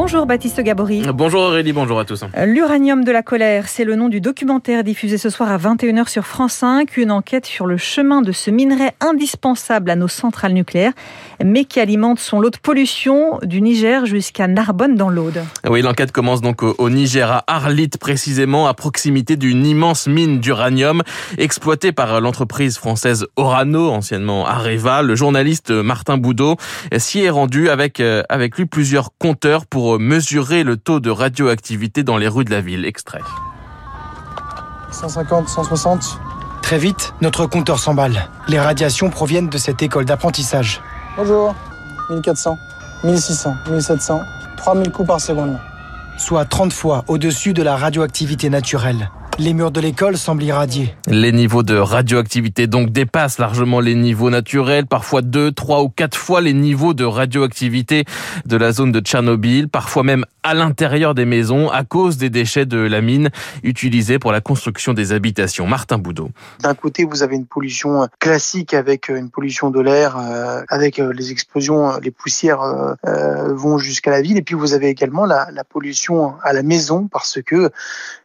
Bonjour Baptiste Gabory. Bonjour Aurélie, bonjour à tous. L'uranium de la colère, c'est le nom du documentaire diffusé ce soir à 21h sur France 5, une enquête sur le chemin de ce minerai indispensable à nos centrales nucléaires, mais qui alimente son lot de pollution du Niger jusqu'à Narbonne dans l'Aude. Oui, l'enquête commence donc au Niger, à Arlit précisément, à proximité d'une immense mine d'uranium exploitée par l'entreprise française Orano, anciennement Areva. Le journaliste Martin Boudot s'y est rendu avec, euh, avec lui plusieurs compteurs pour mesurer le taux de radioactivité dans les rues de la ville. Extrait. 150, 160. Très vite, notre compteur s'emballe. Les radiations proviennent de cette école d'apprentissage. Bonjour. 1400, 1600, 1700, 3000 coups par seconde. Soit 30 fois au-dessus de la radioactivité naturelle. Les murs de l'école semblent irradiés. Les niveaux de radioactivité donc dépassent largement les niveaux naturels, parfois deux, trois ou quatre fois les niveaux de radioactivité de la zone de Tchernobyl, parfois même à l'intérieur des maisons à cause des déchets de la mine utilisés pour la construction des habitations. Martin Boudot. D'un côté, vous avez une pollution classique avec une pollution de l'air, euh, avec euh, les explosions, les poussières euh, vont jusqu'à la ville, et puis vous avez également la, la pollution à la maison parce que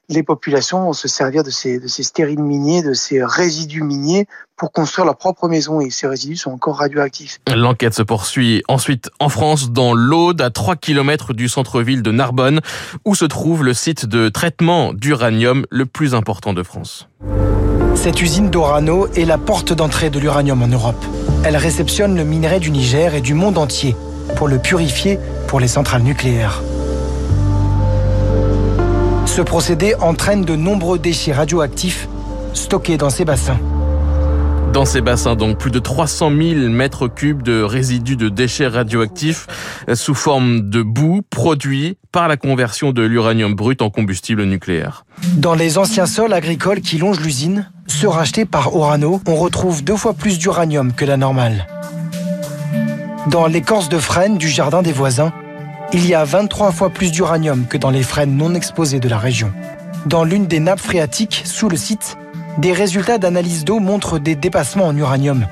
les populations se servir de ces, de ces stériles miniers, de ces résidus miniers pour construire leur propre maison et ces résidus sont encore radioactifs. L'enquête se poursuit ensuite en France, dans l'Aude, à 3 km du centre-ville de Narbonne, où se trouve le site de traitement d'uranium le plus important de France. Cette usine d'Orano est la porte d'entrée de l'uranium en Europe. Elle réceptionne le minerai du Niger et du monde entier pour le purifier pour les centrales nucléaires. Ce procédé entraîne de nombreux déchets radioactifs stockés dans ces bassins. Dans ces bassins, donc plus de 300 000 mètres cubes de résidus de déchets radioactifs sous forme de boue produits par la conversion de l'uranium brut en combustible nucléaire. Dans les anciens sols agricoles qui longent l'usine, ceux rachetés par Orano, on retrouve deux fois plus d'uranium que la normale. Dans l'écorce de frêne du jardin des voisins, il y a 23 fois plus d'uranium que dans les frênes non exposées de la région. Dans l'une des nappes phréatiques sous le site, des résultats d'analyse d'eau montrent des dépassements en uranium,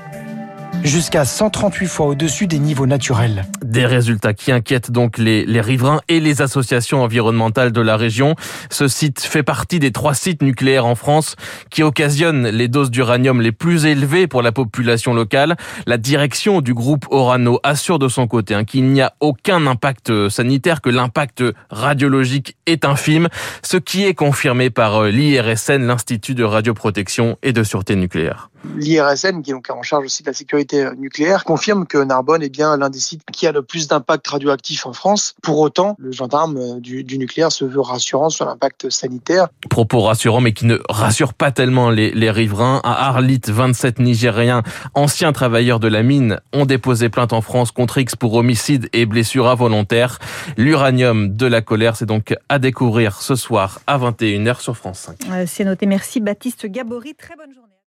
jusqu'à 138 fois au-dessus des niveaux naturels. Des résultats qui inquiètent donc les, riverains et les associations environnementales de la région. Ce site fait partie des trois sites nucléaires en France qui occasionnent les doses d'uranium les plus élevées pour la population locale. La direction du groupe Orano assure de son côté hein, qu'il n'y a aucun impact sanitaire, que l'impact radiologique est infime, ce qui est confirmé par l'IRSN, l'Institut de radioprotection et de sûreté nucléaire. L'IRSN, qui est donc en charge aussi de la sécurité nucléaire, confirme que Narbonne est bien l'un des sites qui a le plus d'impact radioactif en France. Pour autant, le gendarme du, du nucléaire se veut rassurant sur l'impact sanitaire. Propos rassurants, mais qui ne rassurent pas tellement les, les riverains. À Arlit, 27 Nigériens, anciens travailleurs de la mine, ont déposé plainte en France contre X pour homicide et blessure involontaire. L'uranium de la colère, c'est donc à découvrir ce soir à 21h sur France 5. C'est noté. Merci Baptiste Gabory. Très bonne journée.